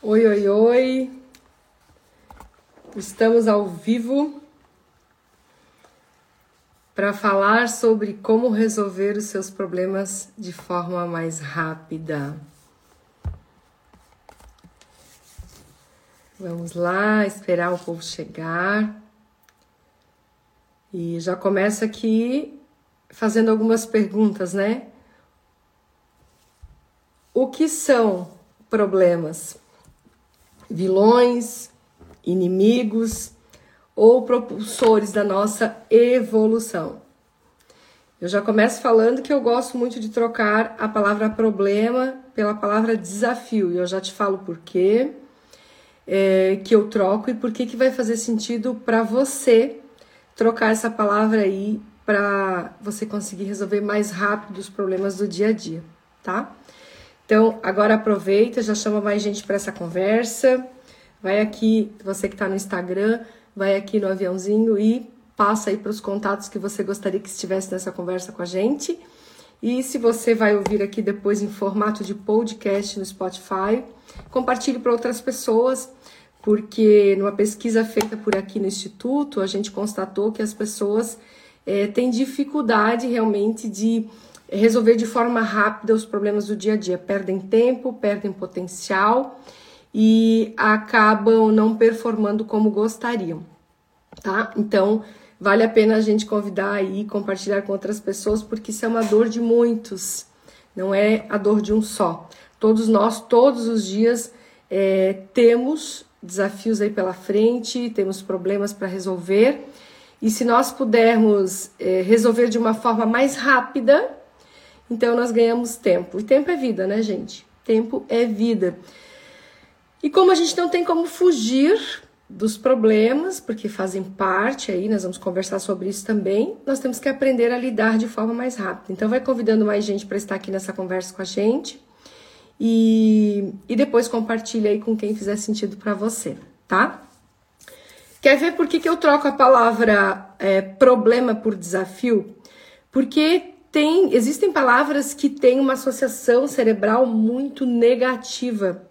Oi, oi, oi. Estamos ao vivo para falar sobre como resolver os seus problemas de forma mais rápida. Vamos lá, esperar o povo chegar. E já começo aqui fazendo algumas perguntas, né? O que são problemas? Vilões, inimigos ou propulsores da nossa evolução. Eu já começo falando que eu gosto muito de trocar a palavra problema pela palavra desafio, e eu já te falo por quê é, que eu troco e por que, que vai fazer sentido para você trocar essa palavra aí para você conseguir resolver mais rápido os problemas do dia a dia, tá? Então, agora aproveita, já chama mais gente para essa conversa. Vai aqui, você que está no Instagram, vai aqui no aviãozinho e passa aí para os contatos que você gostaria que estivesse nessa conversa com a gente. E se você vai ouvir aqui depois em formato de podcast no Spotify, compartilhe para outras pessoas, porque numa pesquisa feita por aqui no Instituto, a gente constatou que as pessoas é, têm dificuldade realmente de resolver de forma rápida os problemas do dia a dia, perdem tempo, perdem potencial e acabam não performando como gostariam, tá? Então, vale a pena a gente convidar aí, compartilhar com outras pessoas, porque isso é uma dor de muitos, não é a dor de um só. Todos nós, todos os dias, é, temos desafios aí pela frente, temos problemas para resolver, e se nós pudermos é, resolver de uma forma mais rápida, então nós ganhamos tempo. E tempo é vida, né, gente? Tempo é vida. E como a gente não tem como fugir dos problemas, porque fazem parte aí, nós vamos conversar sobre isso também, nós temos que aprender a lidar de forma mais rápida. Então vai convidando mais gente para estar aqui nessa conversa com a gente. E, e depois compartilha aí com quem fizer sentido para você, tá? Quer ver por que, que eu troco a palavra é, problema por desafio? Porque tem, existem palavras que têm uma associação cerebral muito negativa,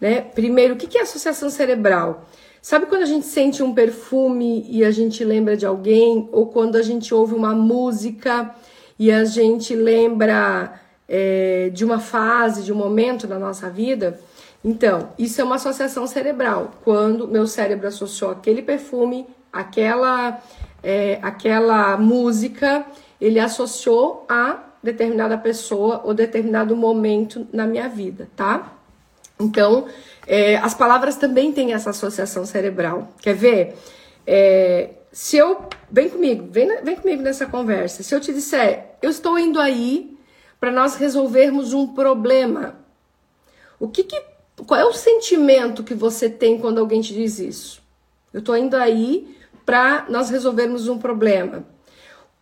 né? Primeiro, o que é associação cerebral? Sabe quando a gente sente um perfume e a gente lembra de alguém, ou quando a gente ouve uma música e a gente lembra é, de uma fase, de um momento da nossa vida? Então, isso é uma associação cerebral. Quando meu cérebro associou aquele perfume, aquela, é, aquela música ele associou a determinada pessoa ou determinado momento na minha vida, tá? Então, é, as palavras também têm essa associação cerebral. Quer ver? É, se eu. Vem comigo, vem, vem comigo nessa conversa. Se eu te disser, eu estou indo aí para nós resolvermos um problema, o que, que qual é o sentimento que você tem quando alguém te diz isso? Eu estou indo aí para nós resolvermos um problema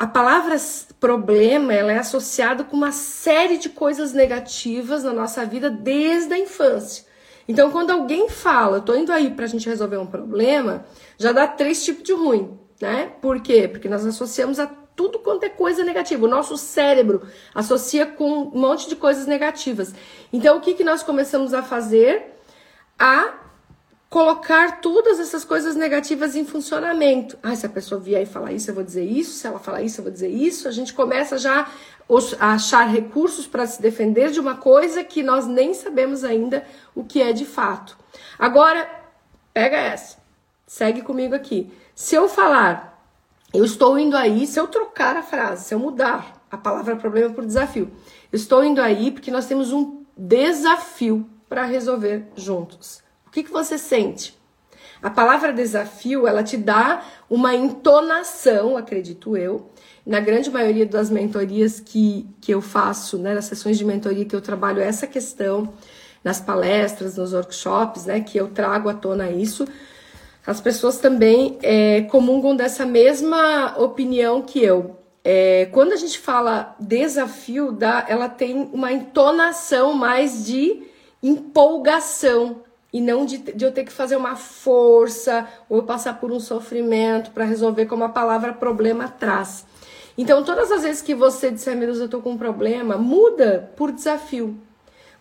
a palavra problema ela é associada com uma série de coisas negativas na nossa vida desde a infância. Então, quando alguém fala, eu tô indo aí pra gente resolver um problema, já dá três tipos de ruim, né? Por quê? Porque nós associamos a tudo quanto é coisa negativa. O nosso cérebro associa com um monte de coisas negativas. Então, o que, que nós começamos a fazer? A colocar todas essas coisas negativas em funcionamento. Ah, se a pessoa vier e falar isso, eu vou dizer isso, se ela falar isso, eu vou dizer isso. A gente começa já a achar recursos para se defender de uma coisa que nós nem sabemos ainda o que é de fato. Agora, pega essa. Segue comigo aqui. Se eu falar, eu estou indo aí, se eu trocar a frase, se eu mudar a palavra problema por desafio, eu estou indo aí porque nós temos um desafio para resolver juntos. O que, que você sente? A palavra desafio, ela te dá uma entonação, acredito eu. Na grande maioria das mentorias que, que eu faço, né, nas sessões de mentoria que eu trabalho essa questão, nas palestras, nos workshops, né, que eu trago à tona isso, as pessoas também é, comungam dessa mesma opinião que eu. É, quando a gente fala desafio, dá, ela tem uma entonação mais de empolgação, e não de, de, eu ter que fazer uma força ou passar por um sofrimento para resolver como a palavra problema traz. Então, todas as vezes que você disser, meu Deus, eu tô com um problema, muda por desafio.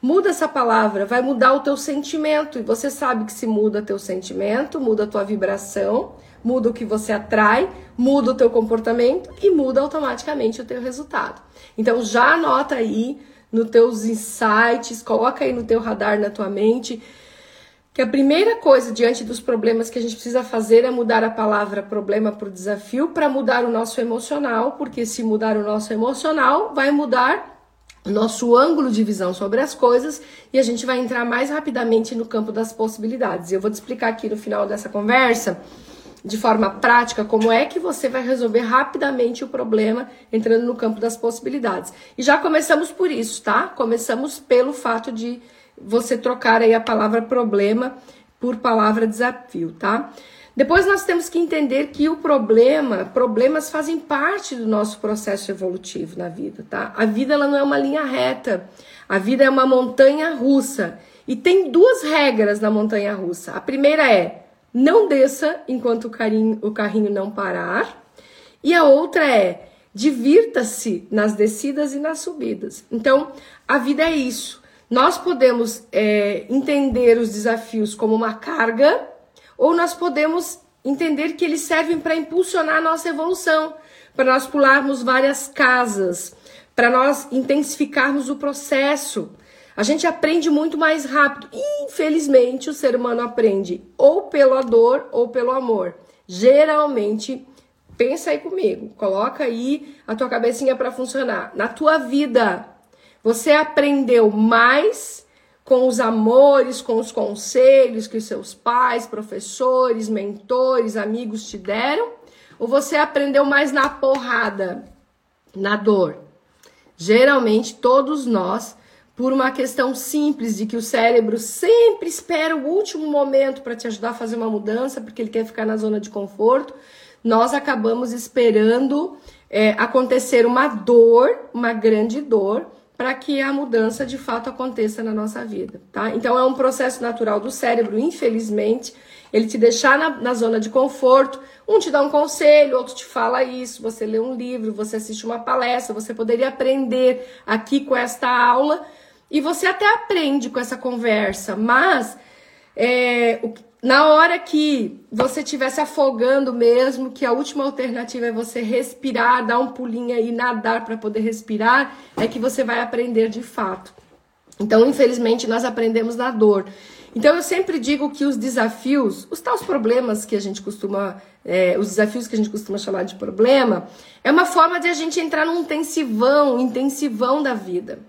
Muda essa palavra, vai mudar o teu sentimento. E você sabe que se muda teu sentimento, muda a tua vibração, muda o que você atrai, muda o teu comportamento e muda automaticamente o teu resultado. Então já anota aí nos teus insights, coloca aí no teu radar na tua mente que a primeira coisa diante dos problemas que a gente precisa fazer é mudar a palavra problema por desafio para mudar o nosso emocional, porque se mudar o nosso emocional, vai mudar nosso ângulo de visão sobre as coisas e a gente vai entrar mais rapidamente no campo das possibilidades. Eu vou te explicar aqui no final dessa conversa, de forma prática, como é que você vai resolver rapidamente o problema entrando no campo das possibilidades. E já começamos por isso, tá? Começamos pelo fato de você trocar aí a palavra problema por palavra desafio, tá? Depois nós temos que entender que o problema, problemas fazem parte do nosso processo evolutivo na vida, tá? A vida ela não é uma linha reta. A vida é uma montanha russa. E tem duas regras na montanha russa. A primeira é: não desça enquanto o, carinho, o carrinho não parar. E a outra é: divirta-se nas descidas e nas subidas. Então, a vida é isso. Nós podemos é, entender os desafios como uma carga ou nós podemos entender que eles servem para impulsionar a nossa evolução, para nós pularmos várias casas, para nós intensificarmos o processo. A gente aprende muito mais rápido. Infelizmente, o ser humano aprende ou pela dor ou pelo amor. Geralmente, pensa aí comigo, coloca aí a tua cabecinha para funcionar. Na tua vida, você aprendeu mais com os amores, com os conselhos que seus pais, professores, mentores, amigos te deram? Ou você aprendeu mais na porrada, na dor? Geralmente, todos nós, por uma questão simples de que o cérebro sempre espera o último momento para te ajudar a fazer uma mudança, porque ele quer ficar na zona de conforto, nós acabamos esperando é, acontecer uma dor, uma grande dor, para que a mudança de fato aconteça na nossa vida, tá? Então é um processo natural do cérebro, infelizmente, ele te deixar na, na, zona de conforto, um te dá um conselho, outro te fala isso, você lê um livro, você assiste uma palestra, você poderia aprender aqui com esta aula, e você até aprende com essa conversa, mas é, o, na hora que você estiver se afogando mesmo, que a última alternativa é você respirar, dar um pulinho e nadar para poder respirar, é que você vai aprender de fato. Então, infelizmente, nós aprendemos na dor. Então, eu sempre digo que os desafios, os tais problemas que a gente costuma, é, os desafios que a gente costuma chamar de problema, é uma forma de a gente entrar num intensivão, intensivão da vida.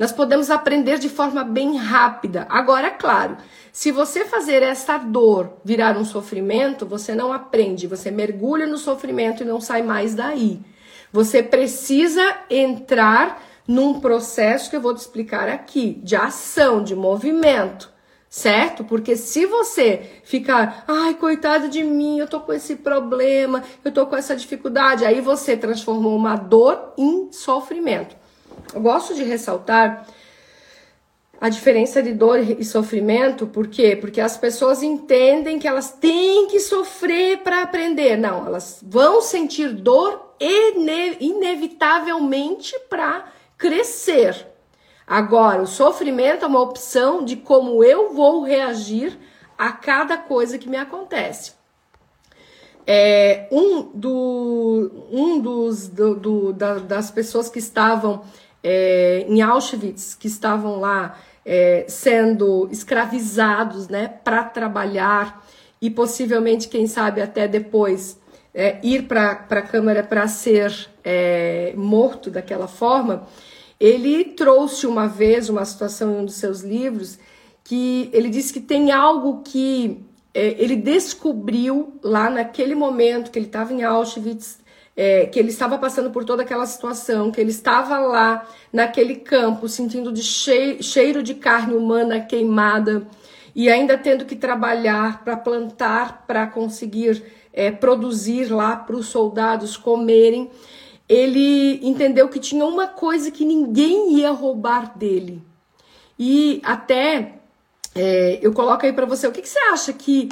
Nós podemos aprender de forma bem rápida. Agora, é claro, se você fazer essa dor virar um sofrimento, você não aprende, você mergulha no sofrimento e não sai mais daí. Você precisa entrar num processo que eu vou te explicar aqui, de ação, de movimento, certo? Porque se você ficar, ai, coitado de mim, eu tô com esse problema, eu tô com essa dificuldade, aí você transformou uma dor em sofrimento. Eu gosto de ressaltar a diferença de dor e sofrimento, por quê? Porque as pessoas entendem que elas têm que sofrer para aprender. Não, elas vão sentir dor ine inevitavelmente para crescer. Agora, o sofrimento é uma opção de como eu vou reagir a cada coisa que me acontece. É, um, do, um dos do, do, da, das pessoas que estavam é, em Auschwitz, que estavam lá é, sendo escravizados né, para trabalhar e possivelmente, quem sabe, até depois é, ir para a Câmara para ser é, morto daquela forma, ele trouxe uma vez uma situação em um dos seus livros que ele disse que tem algo que é, ele descobriu lá naquele momento que ele estava em Auschwitz, é, que ele estava passando por toda aquela situação, que ele estava lá naquele campo sentindo de cheiro, de carne humana queimada e ainda tendo que trabalhar para plantar, para conseguir é, produzir lá para os soldados comerem, ele entendeu que tinha uma coisa que ninguém ia roubar dele. E até é, eu coloco aí para você, o que, que você acha que,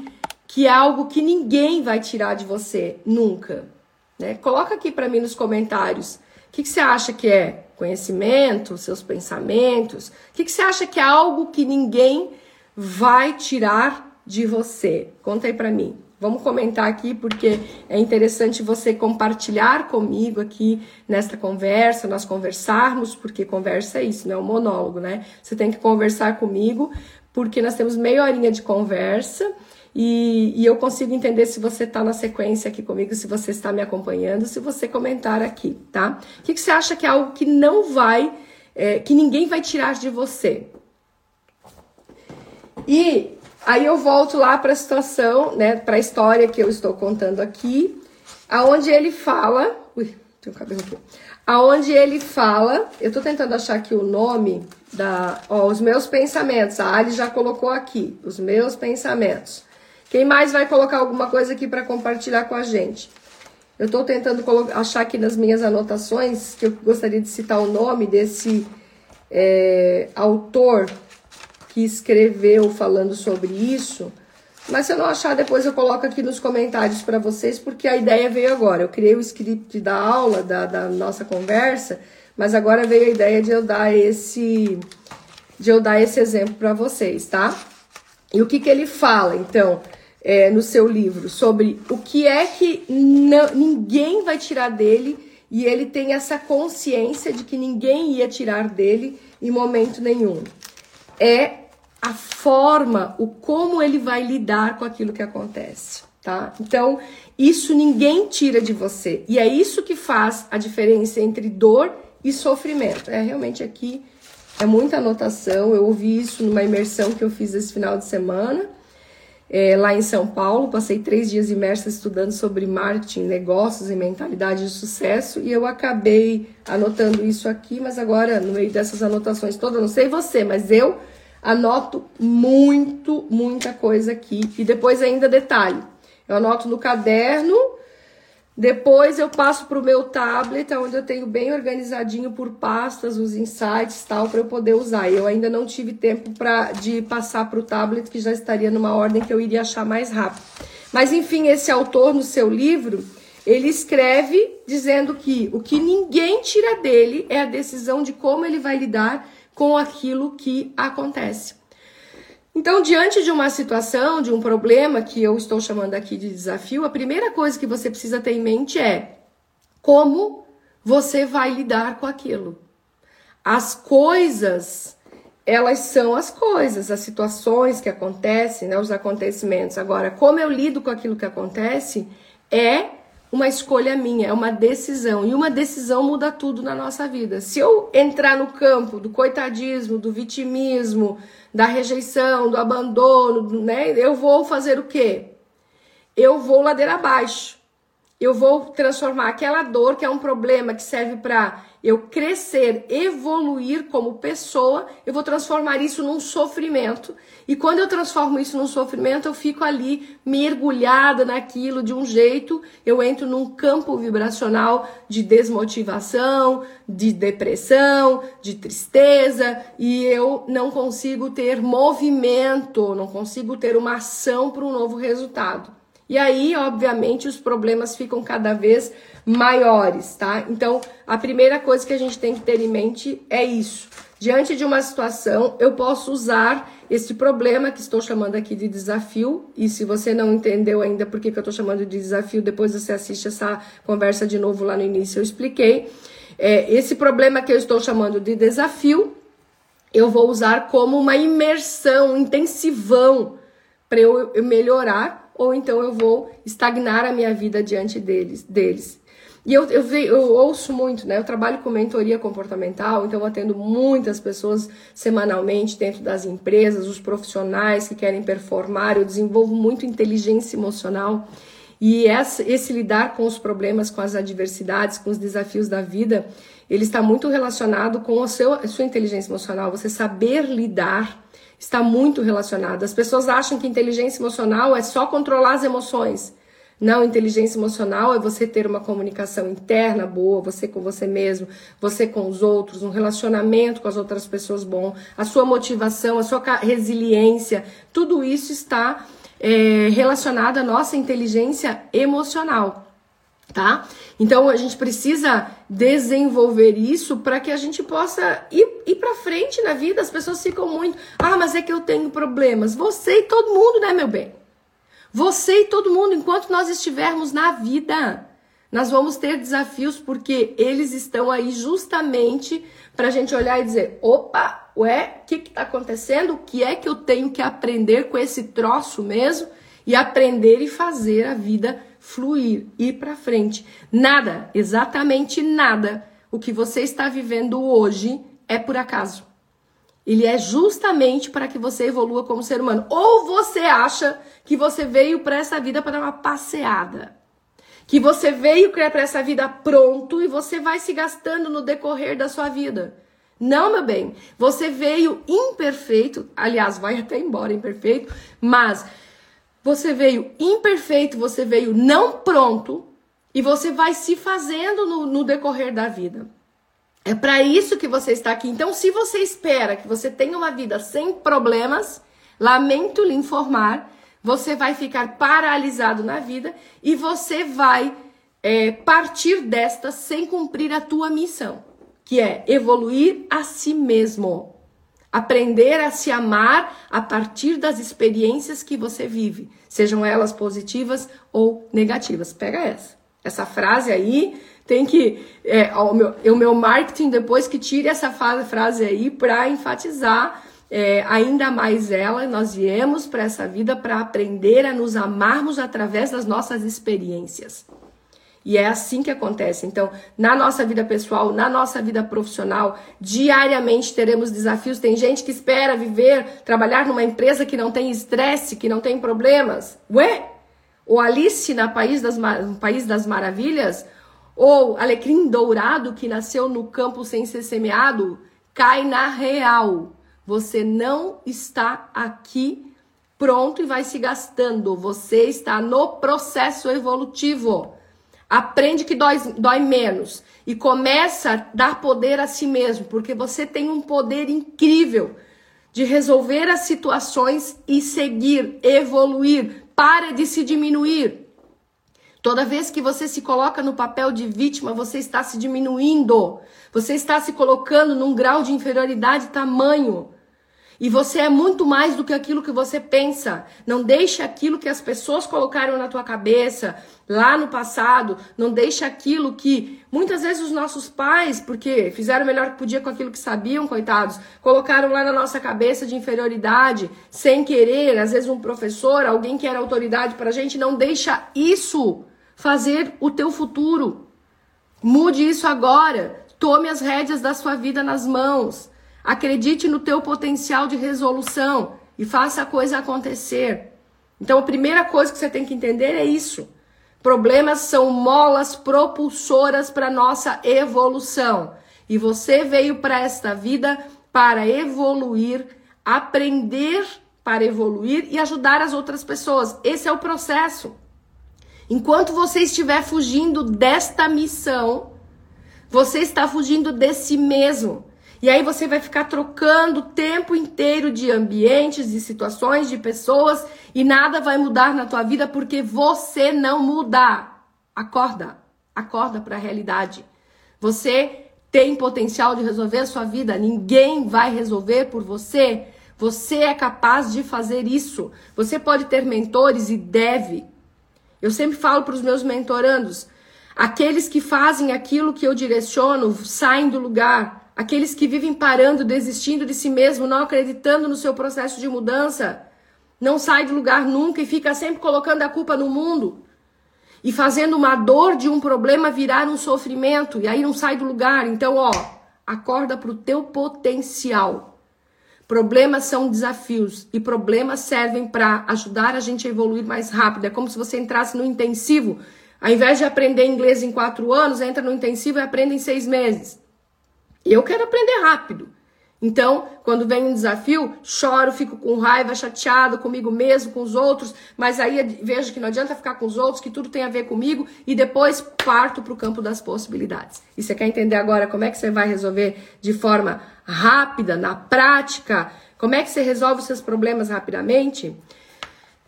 que é algo que ninguém vai tirar de você nunca? Né? Coloca aqui para mim nos comentários. O que, que você acha que é? conhecimento, seus pensamentos? O que, que você acha que é algo que ninguém vai tirar de você? Conta aí para mim. Vamos comentar aqui porque é interessante você compartilhar comigo aqui nesta conversa, nós conversarmos, porque conversa é isso, não é um monólogo, né? Você tem que conversar comigo, porque nós temos meia horinha de conversa e, e eu consigo entender se você está na sequência aqui comigo, se você está me acompanhando, se você comentar aqui, tá? O que, que você acha que é algo que não vai, é, que ninguém vai tirar de você? E Aí eu volto lá para a situação, né, para a história que eu estou contando aqui, aonde ele fala, ui, tem um cabelo aqui. Aonde ele fala, eu estou tentando achar aqui o nome da, ó, os meus pensamentos. A Ali já colocou aqui, os meus pensamentos. Quem mais vai colocar alguma coisa aqui para compartilhar com a gente? Eu estou tentando achar aqui nas minhas anotações que eu gostaria de citar o nome desse é, autor que escreveu falando sobre isso. Mas se eu não achar, depois eu coloco aqui nos comentários para vocês, porque a ideia veio agora. Eu criei o script da aula, da, da nossa conversa, mas agora veio a ideia de eu dar esse, de eu dar esse exemplo para vocês, tá? E o que, que ele fala, então, é, no seu livro, sobre o que é que ninguém vai tirar dele e ele tem essa consciência de que ninguém ia tirar dele em momento nenhum. É a forma, o como ele vai lidar com aquilo que acontece, tá? Então, isso ninguém tira de você. E é isso que faz a diferença entre dor e sofrimento. É realmente aqui é muita anotação. Eu ouvi isso numa imersão que eu fiz esse final de semana. É, lá em São Paulo, passei três dias imersa estudando sobre marketing, negócios e mentalidade de sucesso e eu acabei anotando isso aqui, mas agora, no meio dessas anotações todas, não sei você, mas eu anoto muito, muita coisa aqui. E depois ainda detalhe. Eu anoto no caderno, depois eu passo para o meu tablet, onde eu tenho bem organizadinho por pastas, os insights tal, para eu poder usar. Eu ainda não tive tempo pra, de passar para o tablet, que já estaria numa ordem que eu iria achar mais rápido. Mas enfim, esse autor no seu livro, ele escreve dizendo que o que ninguém tira dele é a decisão de como ele vai lidar com aquilo que acontece. Então, diante de uma situação, de um problema que eu estou chamando aqui de desafio, a primeira coisa que você precisa ter em mente é como você vai lidar com aquilo. As coisas, elas são as coisas, as situações que acontecem, né, os acontecimentos. Agora, como eu lido com aquilo que acontece é uma escolha minha, é uma decisão. E uma decisão muda tudo na nossa vida. Se eu entrar no campo do coitadismo, do vitimismo, da rejeição, do abandono, né? Eu vou fazer o quê? Eu vou ladeira abaixo. Eu vou transformar aquela dor que é um problema que serve para eu crescer, evoluir como pessoa, eu vou transformar isso num sofrimento. E quando eu transformo isso num sofrimento, eu fico ali mergulhada naquilo de um jeito, eu entro num campo vibracional de desmotivação, de depressão, de tristeza, e eu não consigo ter movimento, não consigo ter uma ação para um novo resultado. E aí, obviamente, os problemas ficam cada vez maiores, tá? Então, a primeira coisa que a gente tem que ter em mente é isso. Diante de uma situação, eu posso usar esse problema que estou chamando aqui de desafio. E se você não entendeu ainda por que, que eu estou chamando de desafio, depois você assiste essa conversa de novo lá no início, eu expliquei. É, esse problema que eu estou chamando de desafio, eu vou usar como uma imersão, um intensivão, para eu, melhorar ou então eu vou estagnar a minha vida diante deles. deles. E eu, eu, eu, ouço muito, né? Eu trabalho com mentoria comportamental, então eu atendo muitas pessoas semanalmente dentro das empresas, os profissionais que querem performar. Eu desenvolvo muito inteligência emocional. E essa, esse lidar com os problemas, com as adversidades, com os desafios da vida, ele está muito relacionado com o seu, a sua inteligência emocional, você saber lidar está muito relacionado. As pessoas acham que inteligência emocional é só controlar as emoções. Não, inteligência emocional é você ter uma comunicação interna boa, você com você mesmo, você com os outros, um relacionamento com as outras pessoas bom, a sua motivação, a sua resiliência, tudo isso está é, relacionado à nossa inteligência emocional. tá? Então a gente precisa desenvolver isso para que a gente possa ir, ir para frente na vida. As pessoas ficam muito, ah, mas é que eu tenho problemas. Você e todo mundo, né, meu bem? Você e todo mundo, enquanto nós estivermos na vida, nós vamos ter desafios porque eles estão aí justamente para a gente olhar e dizer: opa, ué, o que está acontecendo? O que é que eu tenho que aprender com esse troço mesmo? E aprender e fazer a vida fluir, ir para frente. Nada, exatamente nada, o que você está vivendo hoje é por acaso. Ele é justamente para que você evolua como ser humano. Ou você acha que você veio para essa vida para dar uma passeada. Que você veio para essa vida pronto e você vai se gastando no decorrer da sua vida. Não, meu bem. Você veio imperfeito, aliás, vai até embora imperfeito, mas você veio imperfeito, você veio não pronto e você vai se fazendo no, no decorrer da vida. É para isso que você está aqui. Então, se você espera que você tenha uma vida sem problemas, lamento lhe informar, você vai ficar paralisado na vida e você vai é, partir desta sem cumprir a tua missão, que é evoluir a si mesmo. Aprender a se amar a partir das experiências que você vive, sejam elas positivas ou negativas. Pega essa. Essa frase aí tem que. É, o, meu, o meu marketing depois que tire essa frase aí para enfatizar é, ainda mais ela. Nós viemos para essa vida para aprender a nos amarmos através das nossas experiências. E é assim que acontece. Então, na nossa vida pessoal, na nossa vida profissional, diariamente teremos desafios. Tem gente que espera viver, trabalhar numa empresa que não tem estresse, que não tem problemas. Ué? Ou Alice na País das, no País das Maravilhas? Ou Alecrim Dourado que nasceu no campo sem ser semeado? Cai na real. Você não está aqui pronto e vai se gastando. Você está no processo evolutivo. Aprende que dói, dói menos e começa a dar poder a si mesmo, porque você tem um poder incrível de resolver as situações e seguir, evoluir. Para de se diminuir. Toda vez que você se coloca no papel de vítima, você está se diminuindo. Você está se colocando num grau de inferioridade tamanho. E você é muito mais do que aquilo que você pensa. Não deixe aquilo que as pessoas colocaram na tua cabeça lá no passado. Não deixe aquilo que muitas vezes os nossos pais, porque fizeram o melhor que podia com aquilo que sabiam, coitados, colocaram lá na nossa cabeça de inferioridade, sem querer. Às vezes um professor, alguém que era autoridade para a gente, não deixa isso fazer o teu futuro. Mude isso agora. Tome as rédeas da sua vida nas mãos. Acredite no teu potencial de resolução e faça a coisa acontecer. Então, a primeira coisa que você tem que entender é isso. Problemas são molas propulsoras para nossa evolução. E você veio para esta vida para evoluir, aprender para evoluir e ajudar as outras pessoas. Esse é o processo. Enquanto você estiver fugindo desta missão, você está fugindo de si mesmo. E aí você vai ficar trocando o tempo inteiro de ambientes, de situações, de pessoas e nada vai mudar na tua vida porque você não muda. Acorda, acorda para a realidade. Você tem potencial de resolver a sua vida, ninguém vai resolver por você. Você é capaz de fazer isso. Você pode ter mentores e deve. Eu sempre falo para os meus mentorandos: aqueles que fazem aquilo que eu direciono saem do lugar. Aqueles que vivem parando, desistindo de si mesmo, não acreditando no seu processo de mudança, não sai do lugar nunca e fica sempre colocando a culpa no mundo e fazendo uma dor de um problema virar um sofrimento e aí não sai do lugar. Então, ó, acorda para o teu potencial. Problemas são desafios e problemas servem para ajudar a gente a evoluir mais rápido. É como se você entrasse no intensivo. Ao invés de aprender inglês em quatro anos, entra no intensivo e aprende em seis meses. Eu quero aprender rápido. Então, quando vem um desafio, choro, fico com raiva, chateado comigo mesmo, com os outros, mas aí vejo que não adianta ficar com os outros, que tudo tem a ver comigo e depois parto para o campo das possibilidades. E você quer entender agora como é que você vai resolver de forma rápida, na prática? Como é que você resolve os seus problemas rapidamente?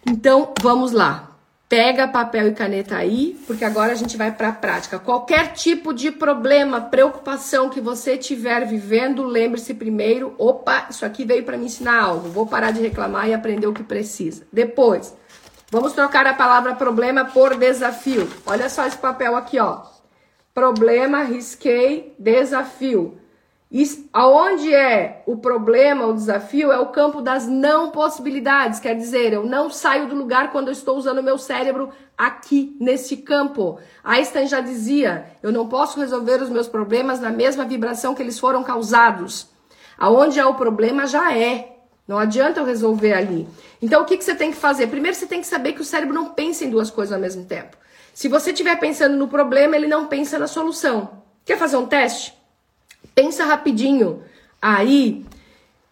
Então, vamos lá. Pega papel e caneta aí, porque agora a gente vai para a prática. Qualquer tipo de problema, preocupação que você estiver vivendo, lembre-se primeiro, opa, isso aqui veio para me ensinar algo. Vou parar de reclamar e aprender o que precisa. Depois, vamos trocar a palavra problema por desafio. Olha só esse papel aqui, ó. Problema, risquei, desafio. Aonde é o problema, o desafio, é o campo das não possibilidades. Quer dizer, eu não saio do lugar quando eu estou usando meu cérebro aqui, nesse campo. Einstein já dizia: eu não posso resolver os meus problemas na mesma vibração que eles foram causados. Aonde é o problema já é. Não adianta eu resolver ali. Então, o que, que você tem que fazer? Primeiro, você tem que saber que o cérebro não pensa em duas coisas ao mesmo tempo. Se você estiver pensando no problema, ele não pensa na solução. Quer fazer um teste? Pensa rapidinho aí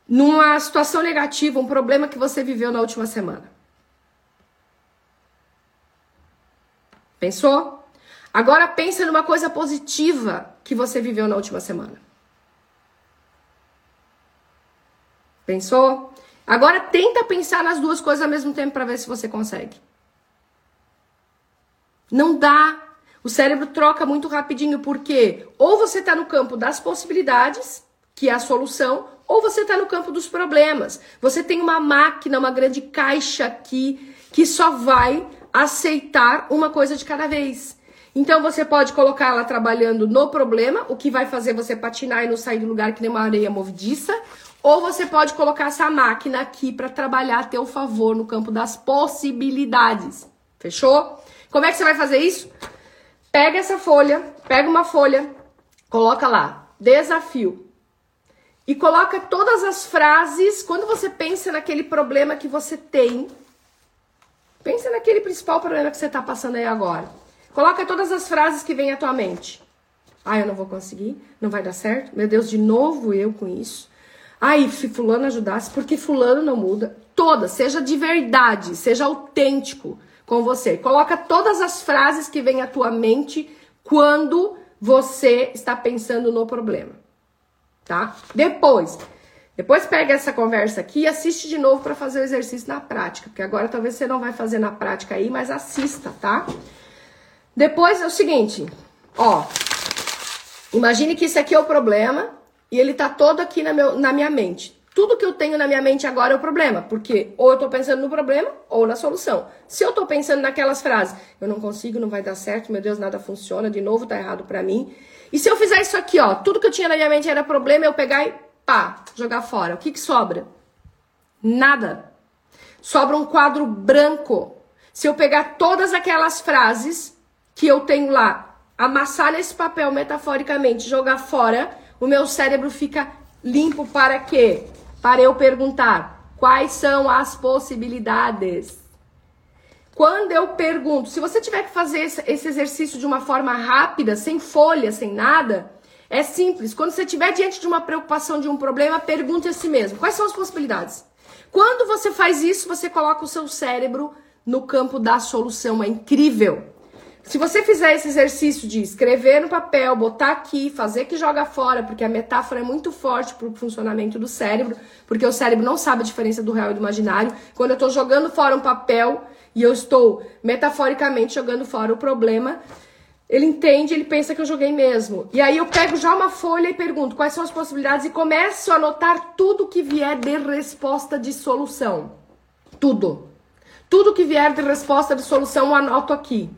numa situação negativa, um problema que você viveu na última semana. Pensou? Agora pensa numa coisa positiva que você viveu na última semana. Pensou? Agora tenta pensar nas duas coisas ao mesmo tempo para ver se você consegue. Não dá. O cérebro troca muito rapidinho, porque ou você está no campo das possibilidades, que é a solução, ou você está no campo dos problemas. Você tem uma máquina, uma grande caixa aqui, que só vai aceitar uma coisa de cada vez. Então você pode colocar ela trabalhando no problema, o que vai fazer você patinar e não sair do lugar que nem uma areia movediça, ou você pode colocar essa máquina aqui para trabalhar a teu favor no campo das possibilidades. Fechou? Como é que você vai fazer isso? Pega essa folha, pega uma folha, coloca lá, desafio. E coloca todas as frases, quando você pensa naquele problema que você tem, pensa naquele principal problema que você está passando aí agora. Coloca todas as frases que vêm à tua mente. Ah, eu não vou conseguir, não vai dar certo. Meu Deus, de novo eu com isso. Ai, se fulano ajudasse, porque fulano não muda. Toda, seja de verdade, seja autêntico com você. Coloca todas as frases que vêm à tua mente quando você está pensando no problema, tá? Depois, depois pega essa conversa aqui e assiste de novo para fazer o exercício na prática, porque agora talvez você não vai fazer na prática aí, mas assista, tá? Depois é o seguinte, ó, imagine que esse aqui é o problema e ele tá todo aqui na, meu, na minha mente tudo que eu tenho na minha mente agora é o problema, porque ou eu tô pensando no problema ou na solução. Se eu tô pensando naquelas frases, eu não consigo, não vai dar certo, meu Deus, nada funciona, de novo tá errado para mim. E se eu fizer isso aqui, ó, tudo que eu tinha na minha mente era problema, eu pegar e pá, jogar fora. O que que sobra? Nada. Sobra um quadro branco. Se eu pegar todas aquelas frases que eu tenho lá, amassar nesse papel metaforicamente, jogar fora, o meu cérebro fica limpo para quê? Para eu perguntar quais são as possibilidades. Quando eu pergunto, se você tiver que fazer esse exercício de uma forma rápida, sem folha, sem nada, é simples. Quando você estiver diante de uma preocupação, de um problema, pergunte a si mesmo: quais são as possibilidades? Quando você faz isso, você coloca o seu cérebro no campo da solução. É incrível. Se você fizer esse exercício de escrever no papel, botar aqui, fazer que joga fora, porque a metáfora é muito forte para o funcionamento do cérebro, porque o cérebro não sabe a diferença do real e do imaginário. Quando eu estou jogando fora um papel e eu estou metaforicamente jogando fora o problema, ele entende, ele pensa que eu joguei mesmo. E aí eu pego já uma folha e pergunto quais são as possibilidades e começo a anotar tudo que vier de resposta de solução. Tudo. Tudo que vier de resposta de solução eu anoto aqui.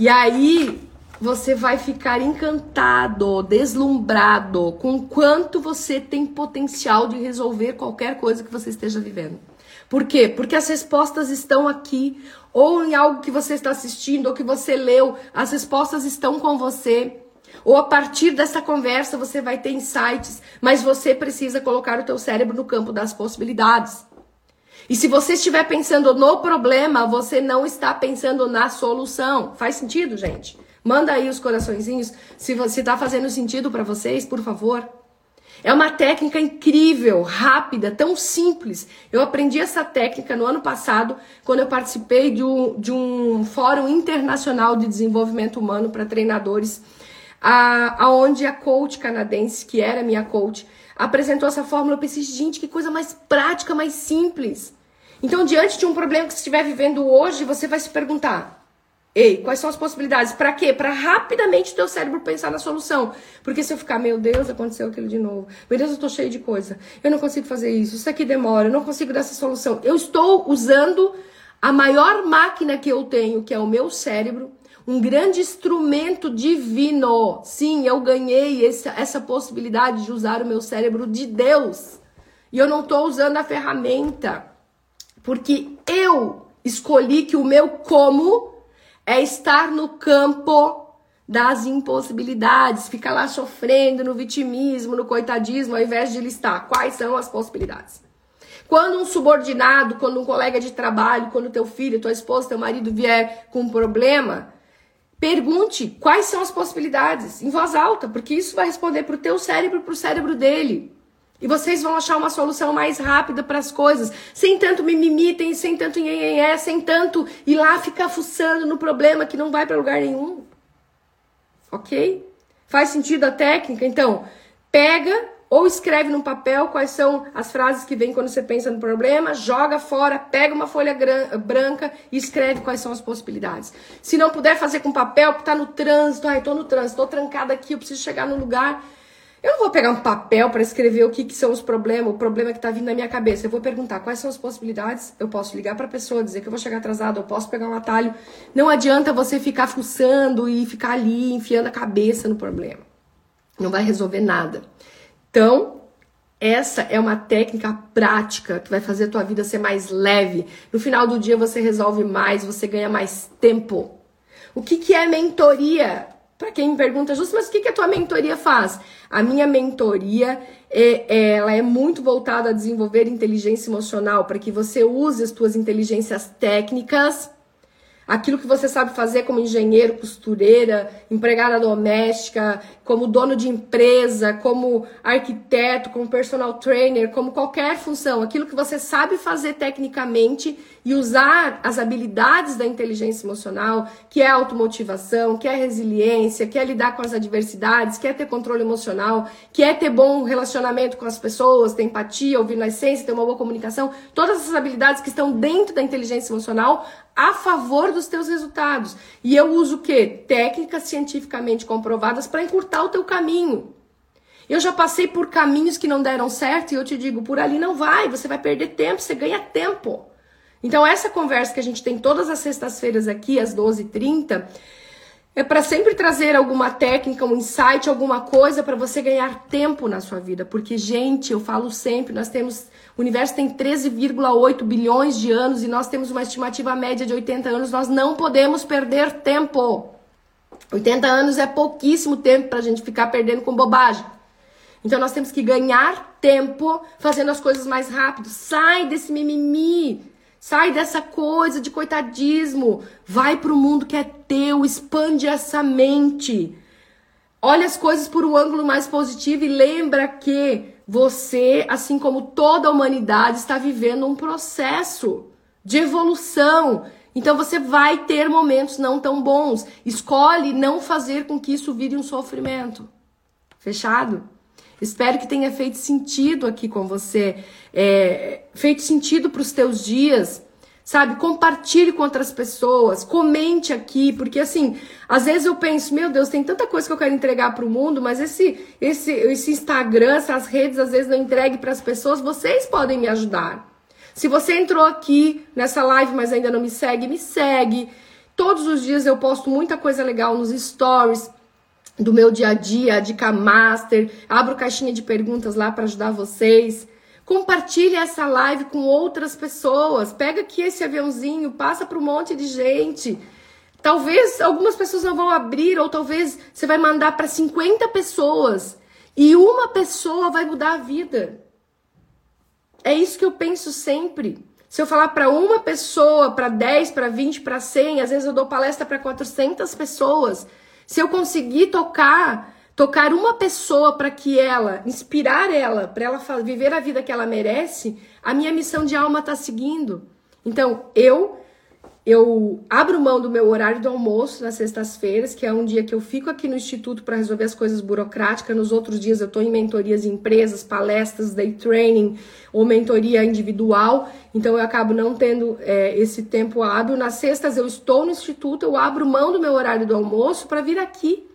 E aí você vai ficar encantado, deslumbrado com quanto você tem potencial de resolver qualquer coisa que você esteja vivendo. Por quê? Porque as respostas estão aqui, ou em algo que você está assistindo, ou que você leu, as respostas estão com você. Ou a partir dessa conversa você vai ter insights, mas você precisa colocar o teu cérebro no campo das possibilidades. E se você estiver pensando no problema, você não está pensando na solução. Faz sentido, gente? Manda aí os coraçõezinhos se está fazendo sentido para vocês, por favor. É uma técnica incrível, rápida, tão simples. Eu aprendi essa técnica no ano passado, quando eu participei de um, de um fórum internacional de desenvolvimento humano para treinadores, a, aonde a coach canadense, que era minha coach, apresentou essa fórmula. Eu pensei, gente, que coisa mais prática, mais simples. Então, diante de um problema que você estiver vivendo hoje, você vai se perguntar: Ei, quais são as possibilidades? Para quê? Para rapidamente teu cérebro pensar na solução. Porque se eu ficar, meu Deus, aconteceu aquilo de novo. Meu Deus, eu tô cheio de coisa. Eu não consigo fazer isso. Isso aqui demora. Eu não consigo dar essa solução. Eu estou usando a maior máquina que eu tenho, que é o meu cérebro, um grande instrumento divino. Sim, eu ganhei essa, essa possibilidade de usar o meu cérebro de Deus. E eu não estou usando a ferramenta. Porque eu escolhi que o meu como é estar no campo das impossibilidades, ficar lá sofrendo no vitimismo, no coitadismo, ao invés de listar quais são as possibilidades. Quando um subordinado, quando um colega de trabalho, quando teu filho, tua esposa, teu marido vier com um problema, pergunte quais são as possibilidades em voz alta, porque isso vai responder para o teu cérebro para o cérebro dele. E vocês vão achar uma solução mais rápida para as coisas, sem tanto mimimi, sem tanto nhenhenhé, sem tanto ir lá ficar fuçando no problema que não vai para lugar nenhum. Ok? Faz sentido a técnica? Então, pega ou escreve num papel quais são as frases que vêm quando você pensa no problema, joga fora, pega uma folha branca e escreve quais são as possibilidades. Se não puder fazer com papel, que está no trânsito, ai, tô no trânsito, tô trancada aqui, eu preciso chegar no lugar eu não vou pegar um papel para escrever o que, que, são os problemas, o problema que está vindo na minha cabeça. Eu vou perguntar quais são as possibilidades. Eu posso ligar para a pessoa, dizer que eu vou chegar atrasado, eu posso pegar um atalho. Não adianta você ficar fuçando e ficar ali enfiando a cabeça no problema. Não vai resolver nada. Então, essa é uma técnica prática que vai fazer a tua vida ser mais leve. No final do dia você resolve mais, você ganha mais tempo. O que, que é mentoria? Para quem me pergunta, justo, mas o que, que a tua mentoria faz? A minha mentoria é, ela é muito voltada a desenvolver inteligência emocional para que você use as tuas inteligências técnicas aquilo que você sabe fazer como engenheiro, costureira, empregada doméstica, como dono de empresa, como arquiteto, como personal trainer, como qualquer função, aquilo que você sabe fazer tecnicamente e usar as habilidades da inteligência emocional, que é automotivação, que é resiliência, que é lidar com as adversidades, que é ter controle emocional, que é ter bom relacionamento com as pessoas, ter empatia, ouvir na essência, ter uma boa comunicação, todas essas habilidades que estão dentro da inteligência emocional a favor dos teus resultados. E eu uso o quê? Técnicas cientificamente comprovadas para encurtar o teu caminho. Eu já passei por caminhos que não deram certo e eu te digo, por ali não vai, você vai perder tempo, você ganha tempo. Então essa conversa que a gente tem todas as sextas-feiras aqui às 12h30 é para sempre trazer alguma técnica, um insight, alguma coisa para você ganhar tempo na sua vida, porque gente, eu falo sempre, nós temos o universo tem 13,8 bilhões de anos e nós temos uma estimativa média de 80 anos. Nós não podemos perder tempo. 80 anos é pouquíssimo tempo para a gente ficar perdendo com bobagem. Então nós temos que ganhar tempo fazendo as coisas mais rápido. Sai desse mimimi. Sai dessa coisa de coitadismo. Vai para o mundo que é teu. Expande essa mente. Olha as coisas por um ângulo mais positivo e lembra que você, assim como toda a humanidade, está vivendo um processo de evolução. Então você vai ter momentos não tão bons. Escolhe não fazer com que isso vire um sofrimento. Fechado? Espero que tenha feito sentido aqui com você, é, feito sentido para os teus dias sabe? Compartilhe com outras pessoas, comente aqui, porque assim, às vezes eu penso, meu Deus, tem tanta coisa que eu quero entregar para o mundo, mas esse, esse, esse Instagram, essas redes, às vezes não entregue para as pessoas, vocês podem me ajudar. Se você entrou aqui nessa live, mas ainda não me segue, me segue. Todos os dias eu posto muita coisa legal nos stories do meu dia a dia, a dica master, abro caixinha de perguntas lá para ajudar vocês. Compartilhe essa live com outras pessoas. Pega aqui esse aviãozinho, passa para um monte de gente. Talvez algumas pessoas não vão abrir, ou talvez você vai mandar para 50 pessoas e uma pessoa vai mudar a vida. É isso que eu penso sempre. Se eu falar para uma pessoa, para 10, para 20, para 100, às vezes eu dou palestra para 400 pessoas. Se eu conseguir tocar tocar uma pessoa para que ela, inspirar ela, para ela viver a vida que ela merece, a minha missão de alma está seguindo. Então, eu eu abro mão do meu horário do almoço nas sextas-feiras, que é um dia que eu fico aqui no instituto para resolver as coisas burocráticas. Nos outros dias eu estou em mentorias em empresas, palestras, day training ou mentoria individual. Então eu acabo não tendo é, esse tempo hábil. Nas sextas eu estou no instituto, eu abro mão do meu horário do almoço para vir aqui,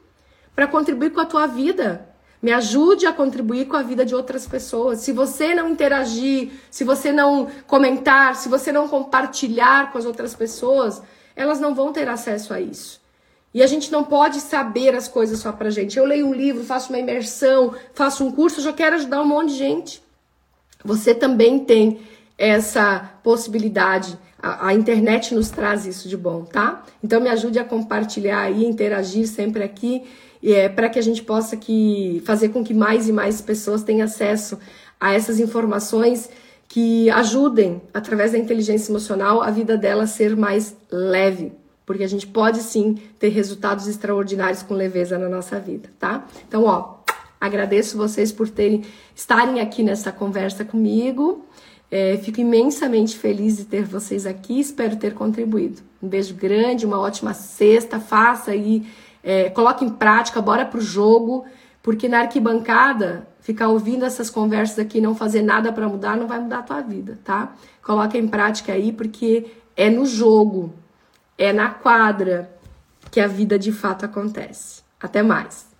para contribuir com a tua vida. Me ajude a contribuir com a vida de outras pessoas. Se você não interagir, se você não comentar, se você não compartilhar com as outras pessoas, elas não vão ter acesso a isso. E a gente não pode saber as coisas só pra gente. Eu leio um livro, faço uma imersão, faço um curso, já quero ajudar um monte de gente. Você também tem essa possibilidade. A, a, internet nos traz isso de bom, tá? Então me ajude a compartilhar e interagir sempre aqui é, para que a gente possa que, fazer com que mais e mais pessoas tenham acesso a essas informações que ajudem, através da inteligência emocional, a vida dela ser mais leve. Porque a gente pode sim ter resultados extraordinários com leveza na nossa vida, tá? Então, ó, agradeço vocês por terem estarem aqui nessa conversa comigo. É, fico imensamente feliz de ter vocês aqui. Espero ter contribuído. Um beijo grande, uma ótima sexta. Faça aí é, coloque em prática, bora pro jogo, porque na arquibancada, ficar ouvindo essas conversas aqui não fazer nada para mudar, não vai mudar a tua vida, tá? Coloque em prática aí, porque é no jogo, é na quadra que a vida de fato acontece. Até mais!